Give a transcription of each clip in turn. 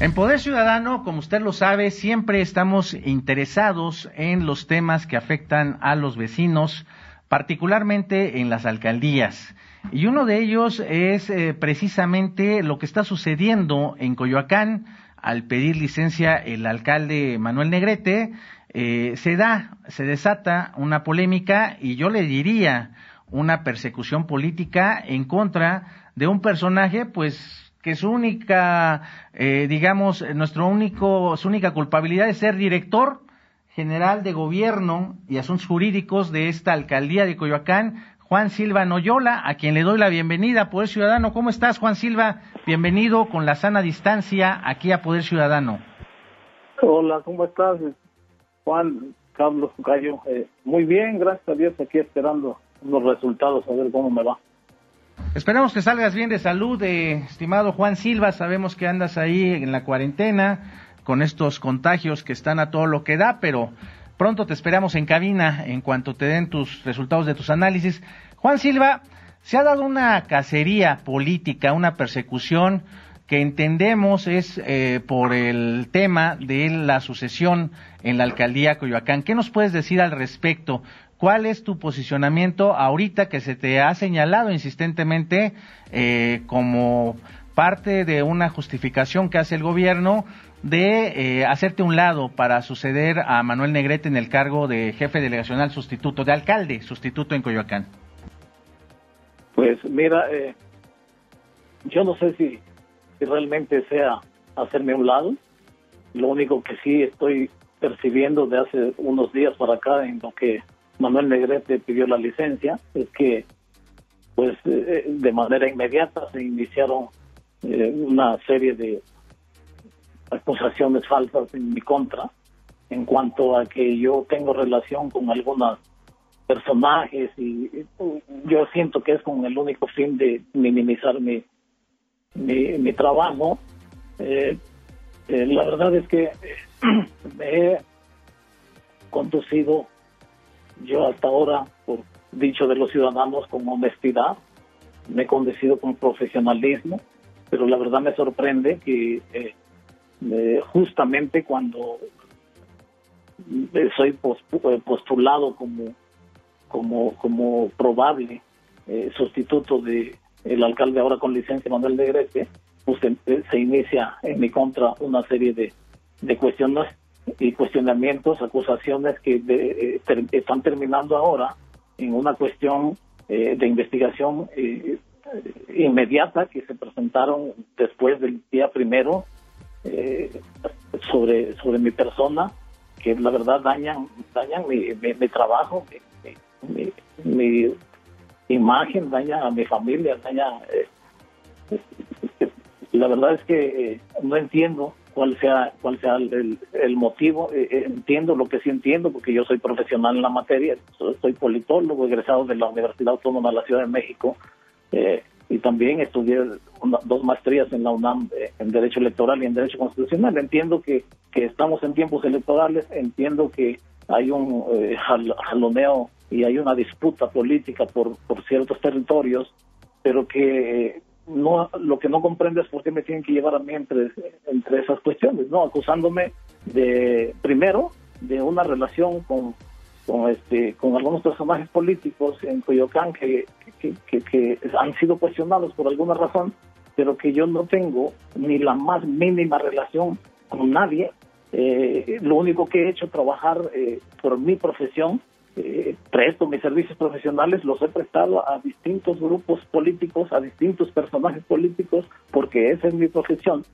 En Poder Ciudadano, como usted lo sabe, siempre estamos interesados en los temas que afectan a los vecinos, particularmente en las alcaldías. Y uno de ellos es eh, precisamente lo que está sucediendo en Coyoacán. Al pedir licencia el alcalde Manuel Negrete, eh, se da, se desata una polémica y yo le diría una persecución política en contra de un personaje, pues que su única, eh, digamos, nuestro único, su única culpabilidad es ser director general de gobierno y asuntos jurídicos de esta alcaldía de Coyoacán, Juan Silva Noyola, a quien le doy la bienvenida. Poder Ciudadano, ¿cómo estás, Juan Silva? Bienvenido con la sana distancia aquí a Poder Ciudadano. Hola, ¿cómo estás, Juan Carlos Gallo? Eh, muy bien, gracias a Dios, aquí esperando los resultados, a ver cómo me va. Esperamos que salgas bien de salud, eh, estimado Juan Silva. Sabemos que andas ahí en la cuarentena con estos contagios que están a todo lo que da, pero pronto te esperamos en cabina en cuanto te den tus resultados de tus análisis. Juan Silva, se ha dado una cacería política, una persecución que entendemos es eh, por el tema de la sucesión en la alcaldía Coyoacán. ¿Qué nos puedes decir al respecto? ¿Cuál es tu posicionamiento ahorita que se te ha señalado insistentemente eh, como parte de una justificación que hace el gobierno de eh, hacerte un lado para suceder a Manuel Negrete en el cargo de jefe delegacional sustituto, de alcalde sustituto en Coyoacán? Pues mira, eh, yo no sé si, si realmente sea hacerme un lado. Lo único que sí estoy percibiendo de hace unos días para acá en lo que Manuel Negrete pidió la licencia, es que pues eh, de manera inmediata se iniciaron eh, una serie de acusaciones falsas en mi contra en cuanto a que yo tengo relación con algunos personajes y, yo siento que es con el único fin de minimizar mi, mi, trabajo. Eh, la verdad es que me he conducido yo hasta ahora, por dicho de los ciudadanos, con honestidad, me he condecido con profesionalismo, pero la verdad me sorprende que eh, eh, justamente cuando soy eh, postulado como como como probable sustituto de el alcalde ahora con licencia Manuel de Grecia, pues se, inicia en mi contra una serie de, de cuestiones y cuestionamientos, acusaciones que eh, están terminando ahora en una cuestión eh, de investigación eh, inmediata que se presentaron después del día primero sobre sobre mi persona que la verdad dañan dañan mi, mi, trabajo mi, mi, imagen daña a mi familia daña la verdad es que no entiendo cuál sea cuál sea el, motivo. Eh, eh, entiendo lo que sí entiendo, porque yo soy profesional en la materia, soy, politólogo, egresado de la Universidad Autónoma de la Ciudad de México, eh, y también estudié dos maestrías en la UNAM en Derecho Electoral y en Derecho Constitucional. Entiendo que, que estamos en tiempos electorales, entiendo que hay un jaloneo y hay una disputa política por, por ciertos territorios, pero que no lo que no comprendo es por qué me tienen que llevar a mí entre, entre esas cuestiones, ¿no? Acusándome de, primero, de una relación con, con, este, con algunos personajes políticos en Coyoacán que, que, que, han sido cuestionados por alguna razón, pero que yo no tengo ni la más mínima relación con nadie. Eh, lo único que he hecho es trabajar eh, por mi profesión eh, presto mis servicios profesionales, los he prestado a distintos grupos políticos, a distintos personajes políticos, porque esa es mi profesión.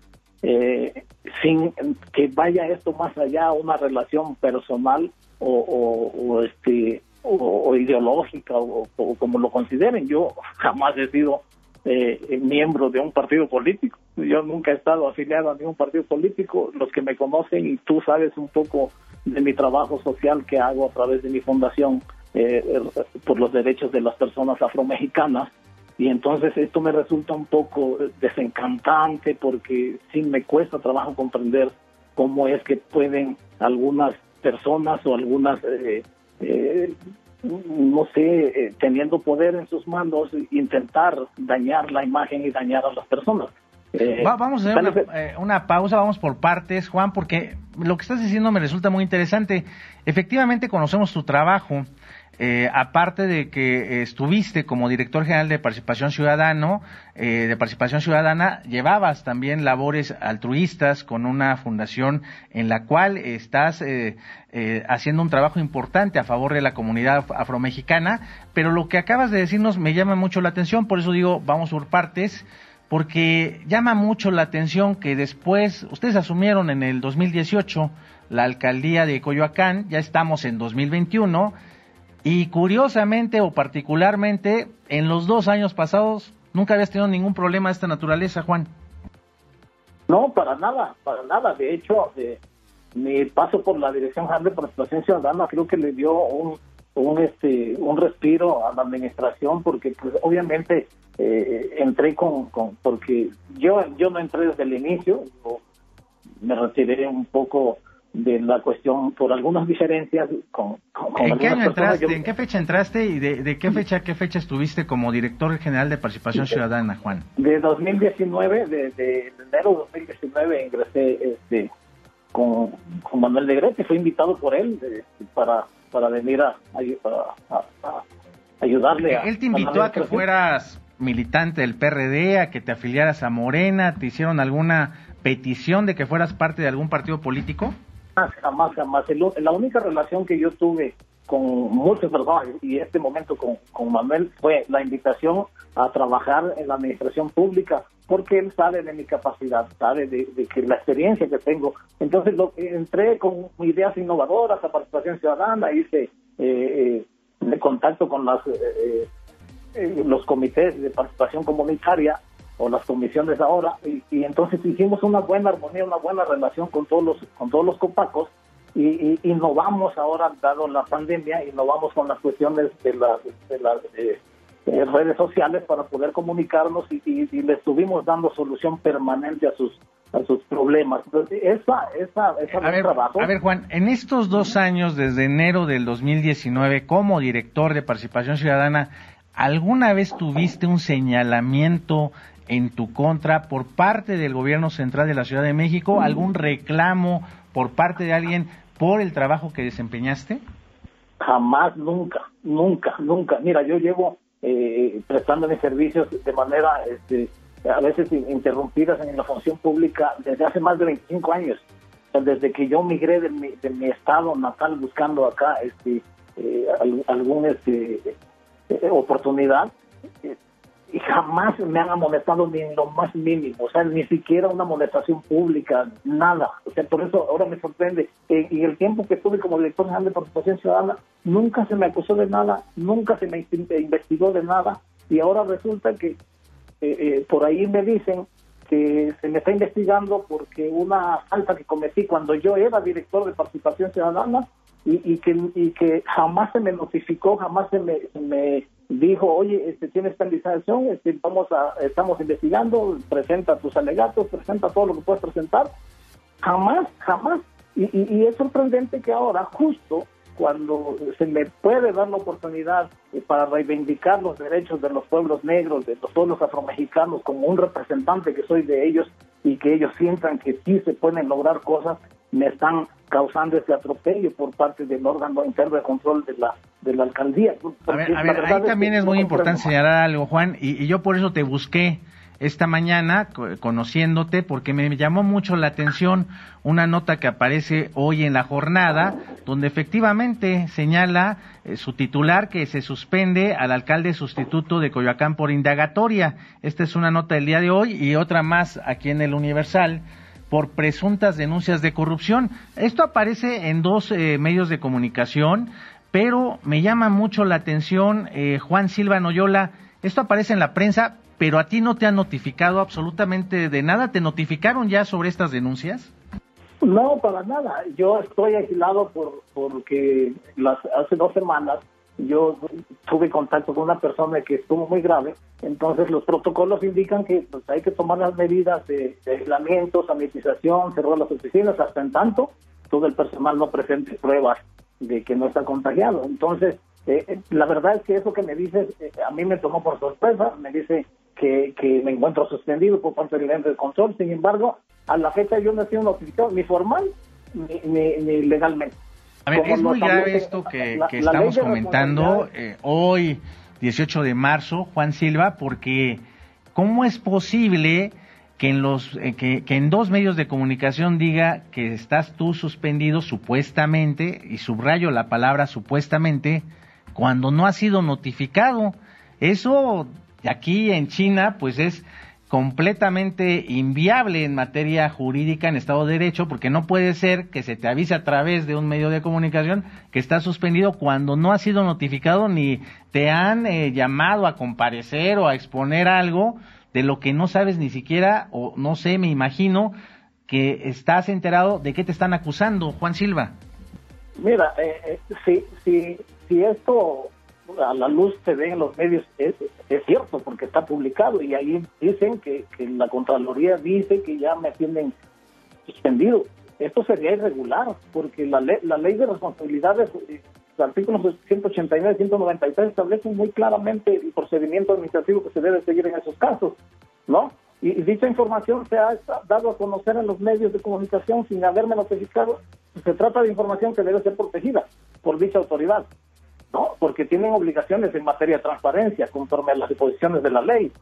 Eh, sin que vaya esto más allá a una relación personal o, este o, ideológica o, como lo consideren. Yo jamás he sido eh, miembro de un partido político. Yo nunca he estado afiliado a ningún partido político. Los que me conocen y tú sabes un poco de mi trabajo social que hago a través de mi fundación eh, por los derechos de las personas afromexicanas. Y entonces esto me resulta un poco desencantante porque sí me cuesta trabajo comprender cómo es que pueden algunas personas o algunas eh, eh, no sé, eh, teniendo poder en sus manos, intentar dañar la imagen y dañar a las personas. Eh, vamos a hacer eh, una, pausa, vamos por partes, Juan, porque lo que estás diciendo me resulta muy interesante. Efectivamente, conocemos tu trabajo. Eh, aparte de que estuviste como director general de participación ciudadano, de participación ciudadana, llevabas también labores altruistas con una fundación en la cual estás haciendo un trabajo importante a favor de la comunidad afromexicana. Pero lo que acabas de decirnos me llama mucho la atención, por eso digo, vamos por partes porque llama mucho la atención que después, ustedes asumieron en el 2018 la alcaldía de Coyoacán, ya estamos en 2021, y curiosamente o particularmente, en los dos años pasados, nunca habías tenido ningún problema de esta naturaleza, Juan. No, para nada, para nada. De hecho, mi paso por la Dirección General de Participación Ciudadana creo que le dio un, un, este, un respiro a la administración porque pues obviamente eh, entré con, con, porque yo yo no entré desde el inicio me retiré un poco de la cuestión por algunas diferencias con, ¿En qué año entraste? ¿En qué fecha entraste y de, qué fecha qué fecha estuviste como director general de participación ciudadana, Juan? De 2019, de, de enero de 2019 ingresé este con, con Manuel Negrete, fui invitado por él para para venir a, ayudarle. Él te invitó a, que fueras militante del PRD, a que te afiliaras a Morena, ¿te hicieron alguna petición de que fueras parte de algún partido político? Jamás, jamás. La única relación que yo tuve con muchos personas y este momento con, Manuel fue la invitación a trabajar en la administración pública porque él sabe de mi capacidad, sabe de, que la experiencia que tengo. Entonces lo, entré con ideas innovadoras a participación ciudadana, hice eh, eh contacto con las eh, eh, los comités de participación comunitaria o las comisiones ahora y, entonces hicimos una buena armonía, una buena relación con todos los con todos los copacos y, innovamos ahora dado la pandemia, innovamos con las cuestiones de las de las eh, redes sociales para poder comunicarnos y, y, le estuvimos dando solución permanente a sus a sus problemas. Entonces, esa, esa, esa a, ver, trabajo. a ver, Juan, en estos dos años, desde enero del 2019, como director de Participación Ciudadana, ¿alguna vez tuviste un señalamiento en tu contra por parte del gobierno central de la Ciudad de México? ¿Algún reclamo por parte de alguien por el trabajo que desempeñaste? Jamás, nunca, nunca, nunca. Mira, yo llevo eh, prestando mis servicios de manera este, a veces interrumpidas en la función pública desde hace más de 25 años. desde que yo migré de mi, de mi estado natal buscando acá este, eh, algún este, eh, oportunidad, eh, y jamás me han amonestado ni lo más mínimo, o sea, ni siquiera una amonestación pública, nada. O sea, por eso ahora me sorprende. y el tiempo que estuve como director general de participación ciudadana, nunca se me acusó de nada, nunca se me investigó de nada, y ahora resulta que eh, eh, por ahí me dicen que se me está investigando porque una falta que cometí cuando yo era director de participación ciudadana y, que, jamás se me notificó, jamás se me, me dijo, oye, este, tienes esta licenciación, este, vamos a, estamos investigando, presenta tus alegatos, presenta todo lo que puedes presentar. Jamás, jamás. Y, y, es sorprendente que ahora, justo cuando se me puede dar la oportunidad eh, para reivindicar los derechos de los pueblos negros, de los pueblos afromexicanos, como un representante que soy de ellos y que ellos sientan que sí se pueden lograr cosas, me están causando ese atropello por parte del órgano interno de control de la de la alcaldía. A ver, a ver ahí también es, muy importante señalar algo, Juan, y, yo por eso te busqué esta mañana conociéndote porque me llamó mucho la atención una nota que aparece hoy en la jornada donde efectivamente señala eh, su titular que se suspende al alcalde sustituto de Coyoacán por indagatoria. Esta es una nota del día de hoy y otra más aquí en el Universal por presuntas denuncias de corrupción. Esto aparece en dos eh, medios de comunicación, pero me llama mucho la atención, eh, Juan Silva Noyola, esto aparece en la prensa, pero a ti no te han notificado absolutamente de nada. ¿Te notificaron ya sobre estas denuncias? No, para nada. Yo estoy aislado por porque las, hace dos semanas yo tuve contacto con una persona que estuvo muy grave, entonces los protocolos indican que pues, hay que tomar las medidas de, aislamiento, sanitización, cerrar las oficinas, hasta en tanto todo el personal no presente pruebas de que no está contagiado. Entonces, eh, eh, la verdad es que eso que me dices eh, a mí me tomó por sorpresa, me dice que, me encuentro suspendido por parte del ente de control, sin embargo, a la fecha yo no he sido notificado ni formal ni, ni legalmente. A ver, es muy grave esto que, estamos comentando eh, hoy, 18 de marzo, Juan Silva, porque ¿cómo es posible que en, los, eh, que, en dos medios de comunicación diga que estás tú suspendido supuestamente, y subrayo la palabra supuestamente, cuando no ha sido notificado? Eso aquí en China, pues es completamente inviable en materia jurídica en Estado de Derecho, porque no puede ser que se te avise a través de un medio de comunicación que está suspendido cuando no ha sido notificado ni te han eh, llamado a comparecer o a exponer algo de lo que no sabes ni siquiera, o no sé, me imagino que estás enterado de qué te están acusando, Juan Silva. Mira, eh, eh si, si esto a la luz se ve en los medios, es, es cierto, porque está publicado y ahí dicen que, que la Contraloría dice que ya me tienen suspendido. Esto sería irregular, porque la, ley, la ley de responsabilidades, eh, los artículos 189 y 193 establecen muy claramente el procedimiento administrativo que se debe seguir en esos casos, ¿no? Y, y dicha información se ha dado a conocer en los medios de comunicación sin haberme notificado. Se trata de información que debe ser protegida por dicha autoridad. ¿No? Porque tienen obligaciones en materia de transparencia conforme a las disposiciones de la ley,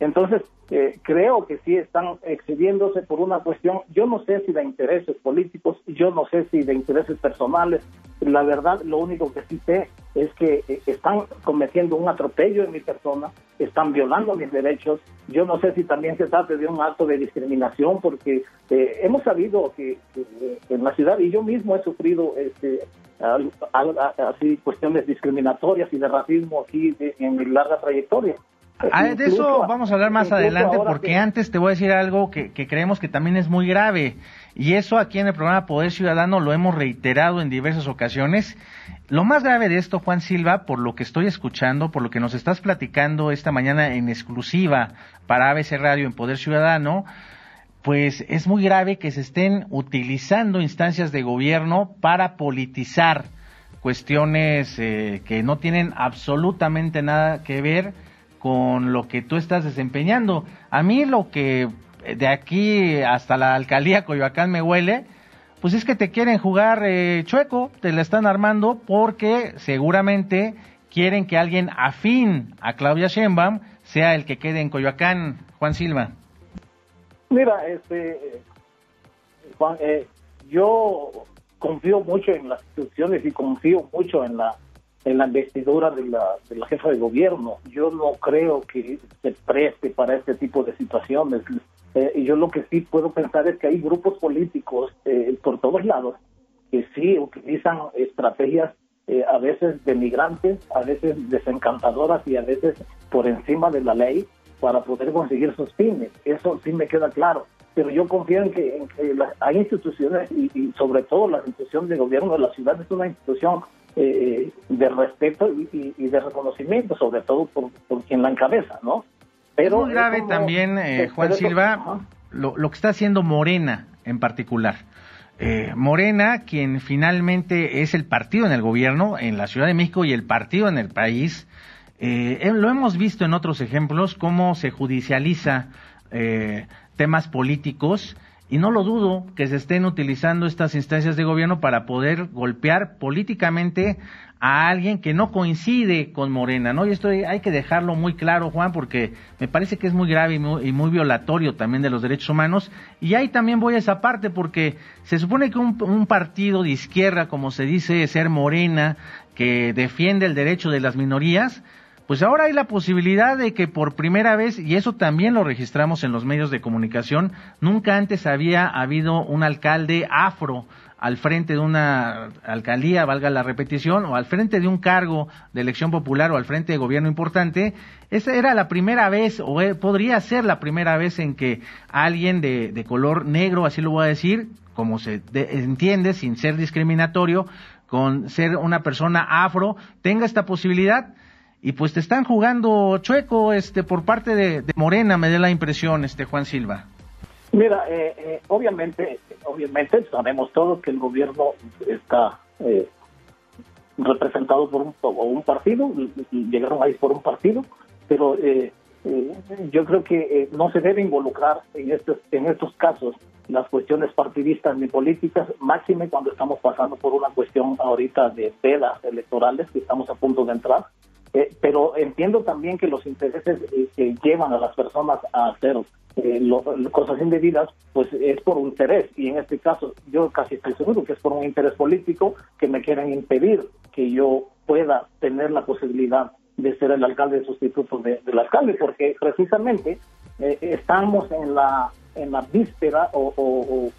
Entonces, eh, creo que sí están excediéndose por una cuestión, yo no sé si de intereses políticos, yo no sé si de intereses personales, la verdad, lo único que sí sé es que eh, están cometiendo un atropello en mi persona, están violando mis derechos, yo no sé si también se trata de un acto de discriminación, porque eh, hemos sabido que, que, en la ciudad, y yo mismo he sufrido este, así cuestiones discriminatorias y de racismo aquí en mi larga trayectoria. Ah, de eso vamos a hablar más adelante porque antes te voy a decir algo que, creemos que también es muy grave y eso aquí en el programa Poder Ciudadano lo hemos reiterado en diversas ocasiones. Lo más grave de esto, Juan Silva, por lo que estoy escuchando, por lo que nos estás platicando esta mañana en exclusiva para ABC Radio en Poder Ciudadano, pues es muy grave que se estén utilizando instancias de gobierno para politizar cuestiones eh, que no tienen absolutamente nada que ver con lo que tú estás desempeñando. A mí lo que de aquí hasta la alcaldía Coyoacán me huele, pues es que te quieren jugar eh, chueco, te la están armando porque seguramente quieren que alguien afín a Claudia Sheinbaum sea el que quede en Coyoacán, Juan Silva. Mira, este, Juan, eh, yo confío mucho en las instituciones y confío mucho en la en la investidura de la, de la jefa de gobierno. Yo no creo que se preste para este tipo de situaciones. Eh, y yo lo que sí puedo pensar es que hay grupos políticos eh, por todos lados que sí utilizan estrategias a veces de migrantes, a veces desencantadoras y a veces por encima de la ley para poder conseguir sus fines. Eso sí me queda claro. Pero yo confío en que, hay instituciones y, sobre todo la institución de gobierno de la ciudad es una institución eh, de respeto y, de reconocimiento, sobre todo por, quien la encabeza, ¿no? Pero es muy grave también, eh, Juan Silva, lo, que está haciendo Morena en particular. Eh, Morena, quien finalmente es el partido en el gobierno en la Ciudad de México y el partido en el país, eh, lo hemos visto en otros ejemplos, cómo se judicializa eh, temas políticos y no lo dudo que se estén utilizando estas instancias de gobierno para poder golpear políticamente a alguien que no coincide con Morena, ¿no? Y esto hay que dejarlo muy claro, Juan, porque me parece que es muy grave y muy, violatorio también de los derechos humanos. Y ahí también voy a esa parte, porque se supone que un partido de izquierda, como se dice ser Morena, que defiende el derecho de las minorías, pues ahora hay la posibilidad de que por primera vez, y eso también lo registramos en los medios de comunicación, nunca antes había habido un alcalde afro al frente de una alcaldía, valga la repetición, o al frente de un cargo de elección popular o al frente de gobierno importante, esa era la primera vez, o eh, podría ser la primera vez en que alguien de, de color negro, así lo voy a decir, como se entiende, sin ser discriminatorio, con ser una persona afro, tenga esta posibilidad y pues te están jugando chueco este por parte de, Morena me da la impresión este Juan Silva. Mira eh, eh, obviamente obviamente sabemos todos que el gobierno está eh, representado por un, partido llegaron ahí por un partido pero yo creo que no se debe involucrar en estos en estos casos las cuestiones partidistas ni políticas, máxime cuando estamos pasando por una cuestión ahorita de pedas electorales que estamos a punto de entrar eh, pero entiendo también que los intereses eh, que llevan a las personas a hacer eh, cosas indebidas, pues es por un interés. Y en este caso, yo casi estoy seguro que es por un interés político que me quieren impedir que yo pueda tener la posibilidad de ser el alcalde sustituto del alcalde, porque precisamente estamos en la en la víspera o,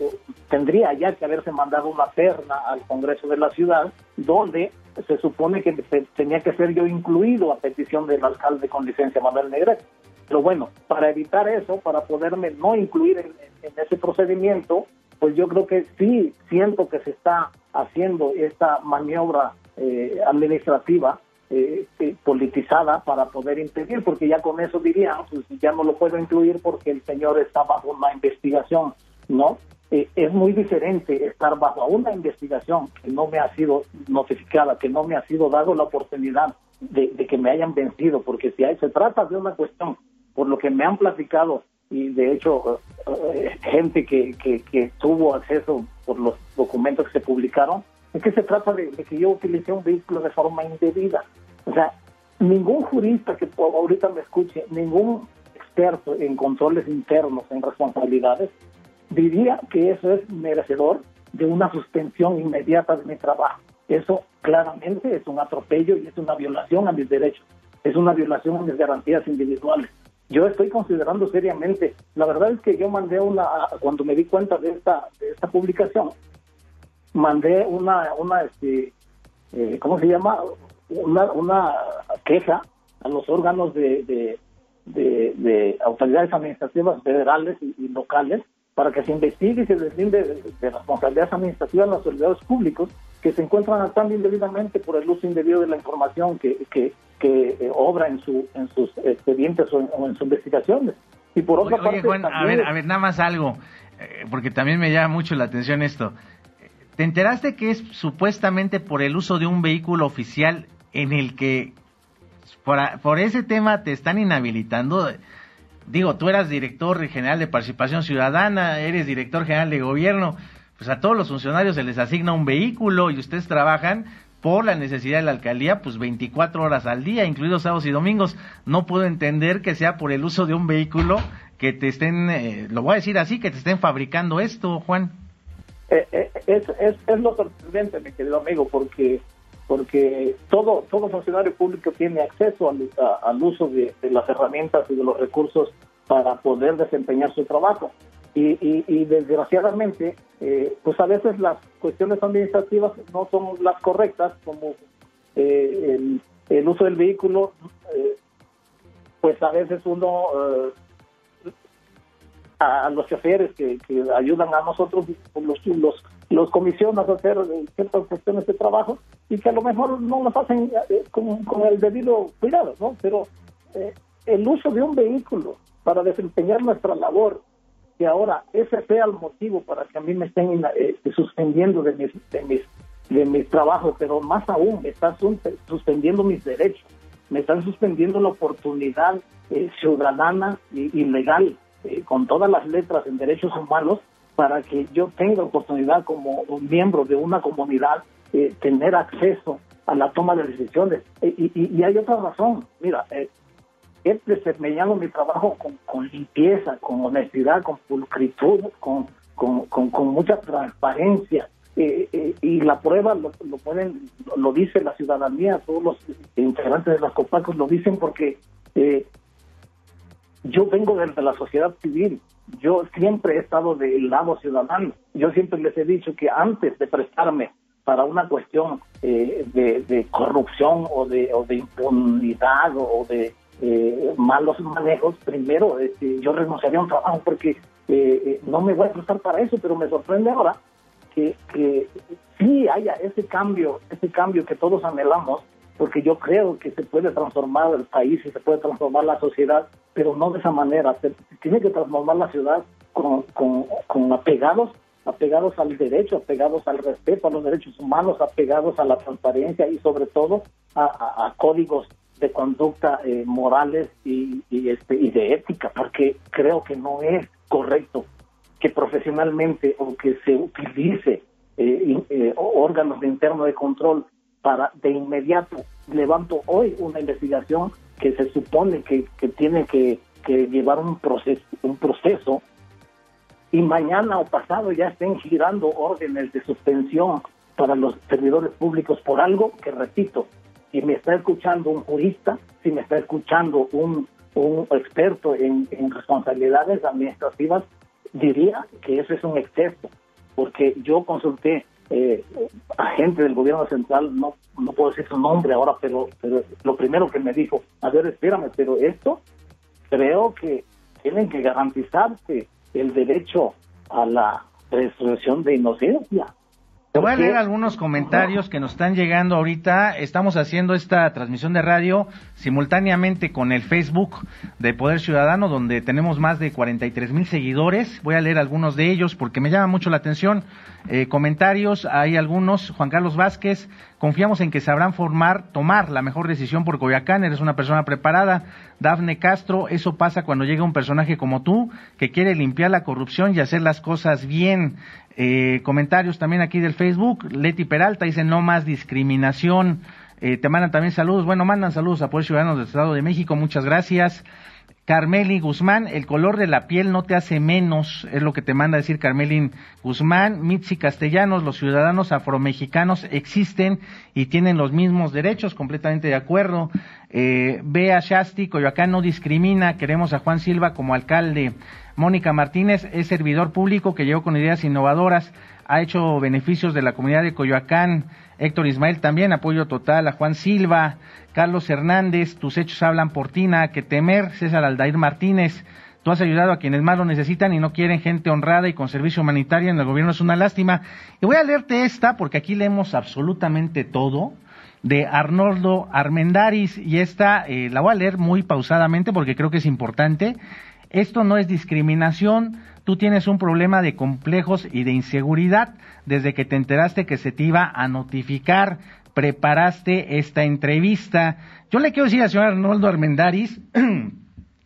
tendría ya que haberse mandado una terna al Congreso de la ciudad donde se supone que tenía que ser yo incluido a petición del alcalde con licencia Manuel Negrete. Pero bueno, para evitar eso, para poderme no incluir en, ese procedimiento, pues yo creo que sí siento que se está haciendo esta maniobra eh, administrativa eh, eh, politizada para poder impedir, porque ya con eso dirían, pues ya no lo puedo incluir porque el señor está bajo una investigación, ¿no? Eh, es muy diferente estar bajo una investigación que no me ha sido notificada, que no me ha sido dado la oportunidad de, que me hayan vencido, porque si hay, se trata de una cuestión, por lo que me han platicado, y de hecho gente que, que, tuvo acceso por los documentos que se publicaron, es que se trata de, de, que yo utilicé un vehículo de forma indebida. O sea, ningún jurista que ahorita me escuche, ningún experto en controles internos, en responsabilidades, diría que eso es merecedor de una suspensión inmediata de mi trabajo. Eso claramente es un atropello y es una violación a mis derechos, es una violación a mis garantías individuales. Yo estoy considerando seriamente, la verdad es que yo mandé una, cuando me di cuenta de esta, de esta publicación, mandé una, una este, eh, ¿cómo se llama? Una, una queja a los órganos de, de, autoridades administrativas federales y locales para que se investigue y se deslinde de, responsabilidades administrativas a los servidores públicos que se encuentran actuando indebidamente por el uso indebido de la información que, que, eh, obra en, su, en sus expedientes o en, sus investigaciones. Y por otra parte... a ver, a ver, nada más algo, eh, porque también me llama mucho la atención esto. ¿Te enteraste que es supuestamente por el uso de un vehículo oficial en el que por, por ese tema te están inhabilitando? digo, tú eras director general de participación ciudadana, eres director general de gobierno, pues a todos los funcionarios se les asigna un vehículo y ustedes trabajan por la necesidad de la alcaldía, pues 24 horas al día, incluidos sábados y domingos. No puedo entender que sea por el uso de un vehículo que te estén, eh, lo voy a decir así, que te estén fabricando esto, Juan. Eh, eh, es, es, es lo sorprendente, mi querido amigo, porque porque todo, todo funcionario público tiene acceso al, uso de, las herramientas y de los recursos para poder desempeñar su trabajo. Y, y, desgraciadamente, eh, pues a veces las cuestiones administrativas no son las correctas, como eh, el, uso del vehículo, eh, pues a veces uno a, los choferes que, que, ayudan a nosotros, los, los, los comisionas a hacer ciertas cuestiones de trabajo y que a lo mejor no nos hacen eh, con, el debido cuidado, ¿no? Pero eh, el uso de un vehículo para desempeñar nuestra labor, que ahora ese sea el motivo para que a mí me estén eh, suspendiendo de mis, de mis de mis trabajos, pero más aún me están suspendiendo mis derechos, me están suspendiendo la oportunidad ciudadana y, legal con todas las letras en derechos humanos para que yo tenga oportunidad como un miembro de una comunidad eh, tener acceso a la toma de decisiones. Eh, y, hay otra razón, mira, eh, he desempeñado mi trabajo con, limpieza, con honestidad, con pulcritud, con, con, mucha transparencia. y la prueba lo, pueden, lo dice la ciudadanía, todos los integrantes de las COPACOS lo dicen porque yo vengo desde la sociedad civil yo siempre he estado del lado ciudadano. Yo siempre les he dicho que antes de prestarme para una cuestión eh, de, corrupción o de, impunidad o de eh, malos manejos, primero este, yo renunciaría a un trabajo porque eh, no me voy a prestar para eso, pero me sorprende ahora que, que sí haya ese cambio, ese cambio que todos anhelamos, porque yo creo que se puede transformar el país y se puede transformar la sociedad, pero no de esa manera. Se tiene que transformar la ciudad con, con, apegados apegados al derecho, apegados al respeto a los derechos humanos, apegados a la transparencia y sobre todo a, códigos de conducta eh, morales y, y, este, y de ética, porque creo que no es correcto que profesionalmente o que se utilice eh, eh, órganos de interno de control para de inmediato levanto hoy una investigación que se supone que, tiene que, llevar un proceso, un proceso y mañana o pasado ya estén girando órdenes de suspensión para los servidores públicos por algo que, repito, si me está escuchando un jurista, si me está escuchando un, un experto en responsabilidades administrativas, diría que eso es un exceso, porque yo consulté eh, a gente del gobierno central, no, no puedo decir su nombre ahora, pero, pero lo primero que me dijo, a ver, espérame, pero esto creo que tienen que garantizarse el derecho a la presunción de inocencia. Te voy a leer algunos comentarios que nos están llegando ahorita. Estamos haciendo esta transmisión de radio simultáneamente con el Facebook de Poder Ciudadano, donde tenemos más de 43 mil seguidores. Voy a leer algunos de ellos porque me llama mucho la atención. Eh, comentarios, hay algunos. Juan Carlos Vázquez, confiamos en que sabrán formar, tomar la mejor decisión por Coyoacán. Eres una persona preparada. Dafne Castro, eso pasa cuando llega un personaje como tú, que quiere limpiar la corrupción y hacer las cosas bien. Eh, comentarios también aquí del Facebook. Leti Peralta dice no más discriminación. Eh, te mandan también saludos. Bueno, mandan saludos a Poder Ciudadanos del Estado de México. Muchas gracias. Carmeli Guzmán, el color de la piel no te hace menos, es lo que te manda decir Carmeli Guzmán. Mitzi Castellanos, los ciudadanos afromexicanos existen y tienen los mismos derechos, completamente de acuerdo. Eh, Bea Shasti, Coyoacán no discrimina, queremos a Juan Silva como alcalde. Mónica Martínez es servidor público que llegó con ideas innovadoras, ha hecho beneficios de la comunidad de Coyoacán. Héctor Ismael también, apoyo total a Juan Silva. Carlos Hernández, tus hechos hablan por ti, nada que temer. César Aldair Martínez, tú has ayudado a quienes más lo necesitan y no quieren gente honrada y con servicio humanitario en el gobierno, es una lástima. Y voy a leerte esta porque aquí leemos absolutamente todo de Arnoldo Armendaris y esta eh, la voy a leer muy pausadamente porque creo que es importante. Esto no es discriminación, tú tienes un problema de complejos y de inseguridad desde que te enteraste que se te iba a notificar preparaste esta entrevista. Yo le quiero decir al señor Arnoldo Armendaris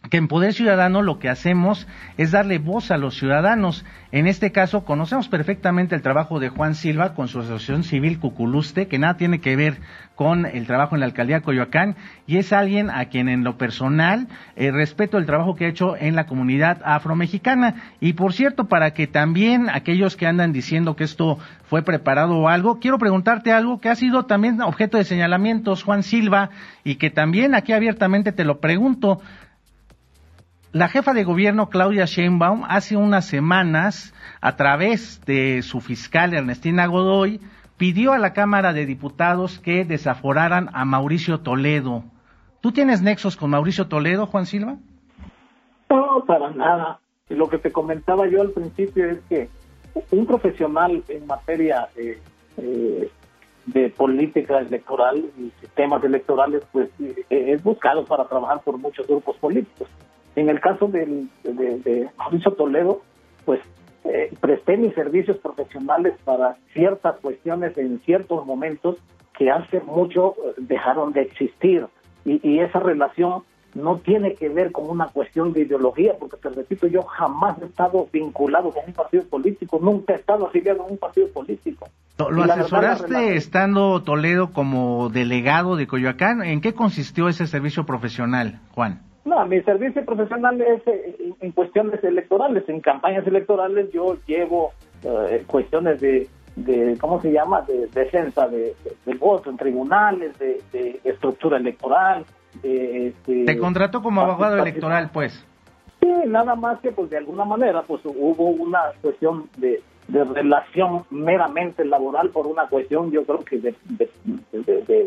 que en Poder Ciudadano lo que hacemos es darle voz a los ciudadanos. En este caso, conocemos perfectamente el trabajo de Juan Silva con su asociación civil Cuculuste, que nada tiene que ver con el trabajo en la alcaldía de Coyoacán, y es alguien a quien en lo personal eh, respeto el trabajo que ha hecho en la comunidad afromexicana. Y por cierto, para que también aquellos que andan diciendo que esto fue preparado o algo, quiero preguntarte algo que ha sido también objeto de señalamientos, Juan Silva, y que también aquí abiertamente te lo pregunto. La jefa de gobierno Claudia Sheinbaum hace unas semanas, a través de su fiscal Ernestina Godoy, pidió a la Cámara de Diputados que desaforaran a Mauricio Toledo. ¿Tú tienes nexos con Mauricio Toledo, Juan Silva? No, para nada. Lo que te comentaba yo al principio es que un profesional en materia eh, de política electoral y sistemas electorales, pues eh, es buscado para trabajar por muchos grupos políticos. En el caso del, de, Mauricio Toledo, pues eh, presté mis servicios profesionales para ciertas cuestiones en ciertos momentos que hace mucho eh, dejaron de existir. Y, esa relación no tiene que ver con una cuestión de ideología, porque te repito, yo jamás he estado vinculado con un partido político, nunca he estado afiliado a un partido político. ¿Lo asesoraste estando Toledo como delegado de Coyoacán? ¿En qué consistió ese servicio profesional, Juan? No, mi servicio profesional es eh, en cuestiones electorales. En campañas electorales yo llevo eh, cuestiones de, de, ¿cómo se llama?, de defensa de, del voto en tribunales, de, estructura electoral. Este, Te contrato como abogado electoral, pues. Sí, nada más que pues de alguna manera pues hubo una cuestión de, de relación meramente laboral por una cuestión yo creo que de, de,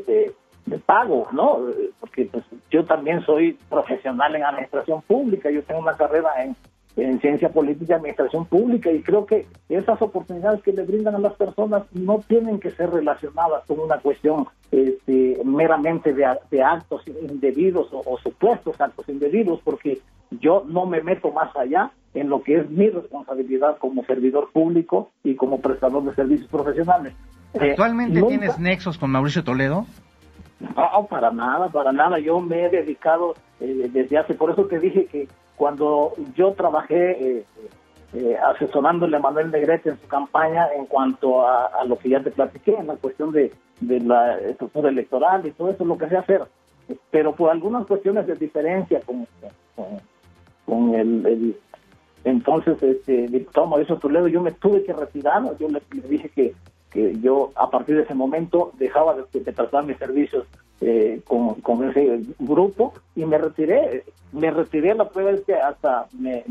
de, de pago, ¿no? Porque pues, yo también soy profesional en administración pública, yo tengo una carrera en, en ciencia política y administración pública y creo que esas oportunidades que le brindan a las personas no tienen que ser relacionadas con una cuestión este, meramente de, de, actos indebidos o, supuestos actos indebidos, porque yo no me meto más allá en lo que es mi responsabilidad como servidor público y como prestador de servicios profesionales. Eh, ¿Actualmente tienes nexos con Mauricio Toledo? No, para nada, para nada. Yo me he dedicado eh, desde hace, por eso te dije que cuando yo trabajé eh, eh, asesorándole a Manuel Negrete en su campaña en cuanto a, lo que ya te platiqué, en la cuestión de, la estructura electoral y todo eso, lo que sé hacer. Pero por algunas cuestiones de diferencia con, con, el, entonces este diputado Mauricio Toledo, yo me tuve que retirar, yo le dije que que yo a partir de ese momento dejaba de, de mis servicios eh, con, ese grupo y me retiré. Me retiré la prueba es que hasta me,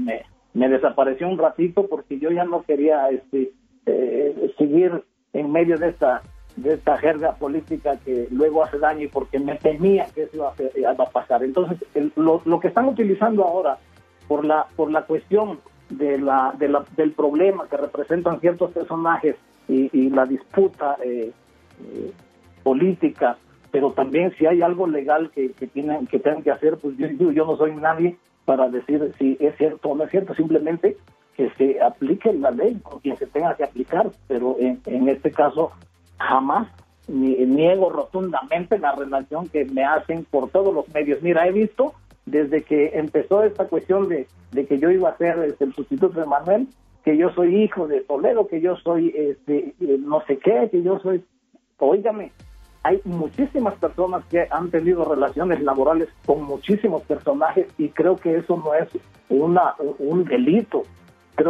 me, desapareció un ratito porque yo ya no quería este, eh, seguir en medio de esta de esta jerga política que luego hace daño y porque me temía que eso iba a, pasar. Entonces, lo, lo que están utilizando ahora por la por la cuestión de la, de la, del problema que representan ciertos personajes y, la disputa eh, eh, política, pero también si hay algo legal que, tienen que tengan que hacer, pues yo, no soy nadie para decir si es cierto o no es cierto, simplemente que se aplique la ley con quien se tenga que aplicar, pero en, en este caso jamás niego rotundamente la relación que me hacen por todos los medios. Mira, he visto desde que empezó esta cuestión de, de que yo iba a ser este, el sustituto de Manuel, que yo soy hijo de Toledo, que yo soy este, no sé qué, que yo soy, oígame, hay muchísimas personas que han tenido relaciones laborales con muchísimos personajes y creo que eso no es una, un delito.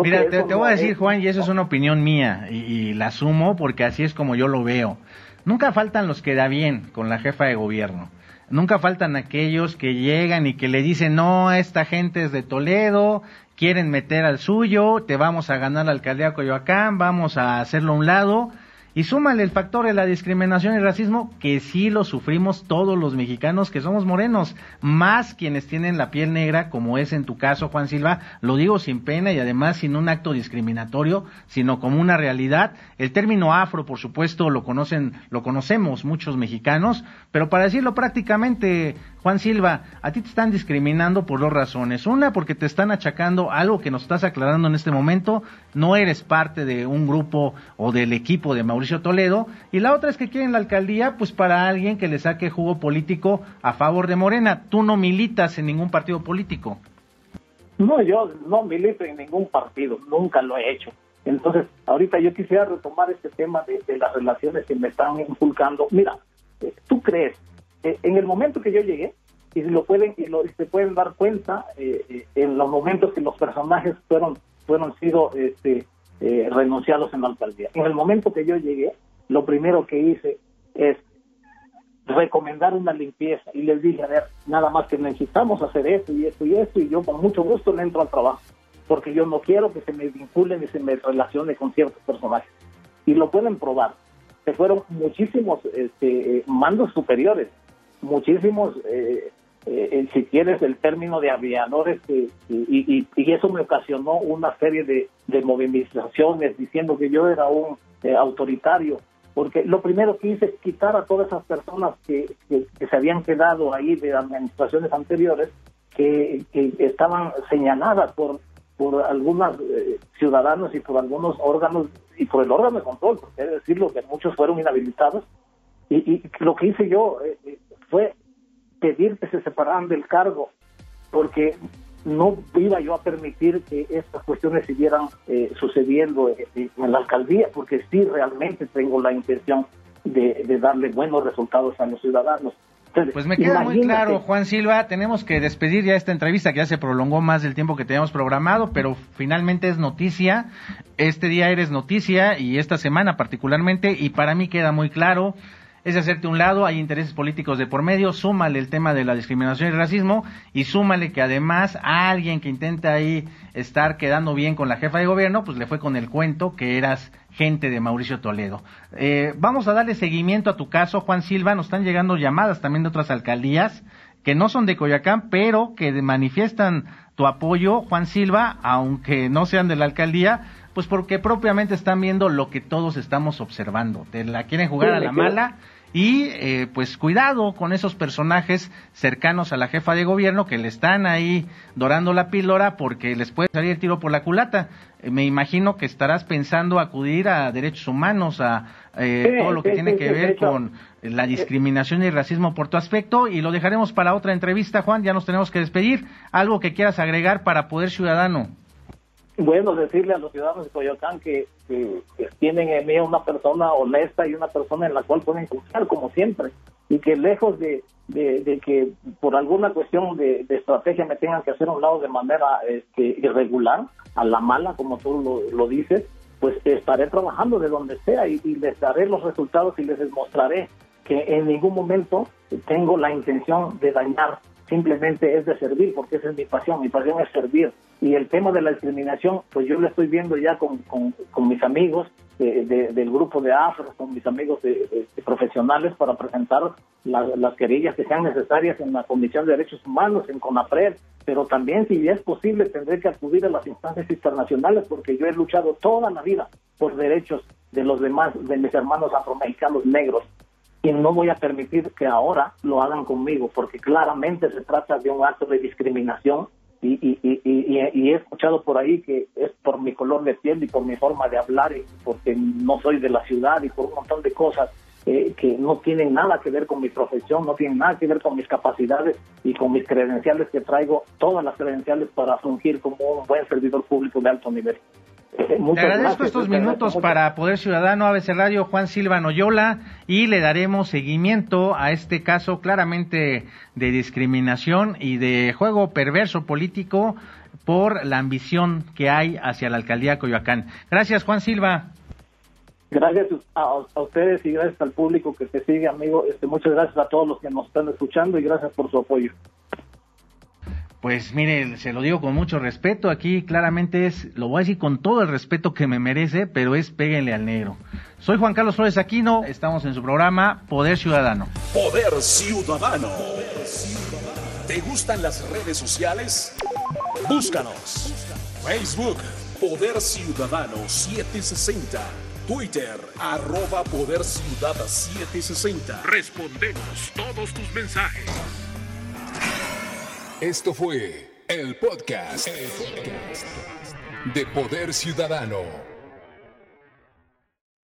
Mira, te, voy a decir, Juan, y eso es una opinión mía, y, y, la asumo porque así es como yo lo veo. Nunca faltan los que da bien con la jefa de gobierno. Nunca faltan aquellos que llegan y que le dicen, no, esta gente es de Toledo, quieren meter al suyo, te vamos a ganar la alcaldía Coyoacán, vamos a hacerlo a un lado y súmale el factor de la discriminación y racismo, que sí lo sufrimos todos los mexicanos que somos morenos, más quienes tienen la piel negra, como es en tu caso, Juan Silva, lo digo sin pena y además sin un acto discriminatorio, sino como una realidad. El término afro, por supuesto, lo conocen, lo conocemos muchos mexicanos, pero para decirlo prácticamente, Juan Silva, a ti te están discriminando por dos razones. Una, porque te están achacando algo que nos estás aclarando en este momento, no eres parte de un grupo o del equipo de Mauricio Toledo, y la otra es que quieren la alcaldía pues para alguien que le saque jugo político a favor de Morena. Tú no militas en ningún partido político. No, yo no milito en ningún partido, nunca lo he hecho. Entonces, ahorita yo quisiera retomar este tema de, las relaciones que me están inculcando. Mira, eh, tú crees, eh, en el momento que yo llegué, y lo pueden y, lo, se pueden dar cuenta eh, en los momentos que los personajes fueron fueron sido este eh, renunciados en la alcaldía. En el momento que yo llegué, lo primero que hice es recomendar una limpieza y les dije, a ver, nada más que necesitamos hacer esto y esto y esto y yo con mucho gusto le entro al trabajo, porque yo no quiero que se me vinculen y se me relacione con ciertos personajes. Y lo pueden probar. Se fueron muchísimos este, eh, mandos superiores, muchísimos eh, eh, si quieres, el término de aviadores, y, y, y, eso me ocasionó una serie de, de movilizaciones diciendo que yo era un eh, autoritario, porque lo primero que hice es quitar a todas esas personas que, que, se habían quedado ahí de administraciones anteriores, que, que estaban señaladas por, por algunos eh, ciudadanos y por algunos órganos y por el órgano de control, porque decirlo que muchos fueron inhabilitados. Y, y lo que hice yo fue pedir que se separaran del cargo, porque no iba yo a permitir que estas cuestiones siguieran eh, sucediendo en, la alcaldía, porque sí realmente tengo la intención de, darle buenos resultados a los ciudadanos. pues me queda muy claro, Juan Silva, tenemos que despedir ya esta entrevista que ya se prolongó más del tiempo que teníamos programado, pero finalmente es noticia, este día eres noticia y esta semana particularmente, y para mí queda muy claro es hacerte un lado, hay intereses políticos de por medio, súmale el tema de la discriminación y el racismo y súmale que además a alguien que intenta ahí estar quedando bien con la jefa de gobierno, pues le fue con el cuento que eras gente de Mauricio Toledo. Eh, vamos a darle seguimiento a tu caso, Juan Silva, nos están llegando llamadas también de otras alcaldías que no son de Coyacán, pero que manifiestan tu apoyo, Juan Silva, aunque no sean de la alcaldía, pues porque propiamente están viendo lo que todos estamos observando. Te la quieren jugar a la mala y eh, pues cuidado con esos personajes cercanos a la jefa de gobierno que le están ahí dorando la píldora porque les puede salir el tiro por la culata. Eh, me imagino que estarás pensando acudir a derechos humanos, a eh, todo lo que tiene que ver con la discriminación y el racismo por tu aspecto y lo dejaremos para otra entrevista, Juan, ya nos tenemos que despedir. Algo que quieras agregar para Poder Ciudadano. Bueno, decirle a los ciudadanos de Coyoacán que, tienen en mí una persona honesta y una persona en la cual pueden confiar, como siempre, y que lejos de, que por alguna cuestión de, estrategia me tengan que hacer un lado de manera este, irregular, a la mala, como tú lo, dices, pues estaré trabajando de donde sea y, y, les daré los resultados y les demostraré que en ningún momento tengo la intención de dañar, simplemente es de servir, porque esa es mi pasión, mi pasión es servir. Y el tema de la discriminación, pues yo lo estoy viendo ya con, con, mis amigos del grupo de AFRO, con mis amigos de, profesionales para presentar las querellas que sean necesarias en la Comisión de Derechos Humanos, en CONAPRED, pero también si es posible tendré que acudir a las instancias internacionales porque yo he luchado toda la vida por derechos de los demás, de mis hermanos afromexicanos negros y no voy a permitir que ahora lo hagan conmigo porque claramente se trata de un acto de discriminación y, y, y, y, he escuchado por ahí que es por mi color de piel y por mi forma de hablar y porque no soy de la ciudad y por un montón de cosas eh, que no tienen nada que ver con mi profesión, no tienen nada que ver con mis capacidades y con mis credenciales que traigo, todas las credenciales para fungir como un buen servidor público de alto nivel. Te agradezco estos minutos para Poder Ciudadano, ABC Radio, Juan Silva Noyola, y le daremos seguimiento a este caso claramente de discriminación y de juego perverso político por la ambición que hay hacia la alcaldía Coyoacán. Gracias, Juan Silva. Gracias a, ustedes y gracias al público que te sigue, amigo. Este, muchas gracias a todos los que nos están escuchando y gracias por su apoyo. Pues mire, se lo digo con mucho respeto. Aquí claramente es, lo voy a decir con todo el respeto que me merece, pero es péguenle al negro. Soy Juan Carlos Flores Aquino, estamos en su programa Poder Ciudadano. Poder Ciudadano. ¿Te gustan las redes sociales? Búscanos. Facebook, Poder Ciudadano 760. Twitter, arroba Poder Ciudad 760. Respondemos todos tus mensajes. Esto fue el podcast, de Poder Ciudadano.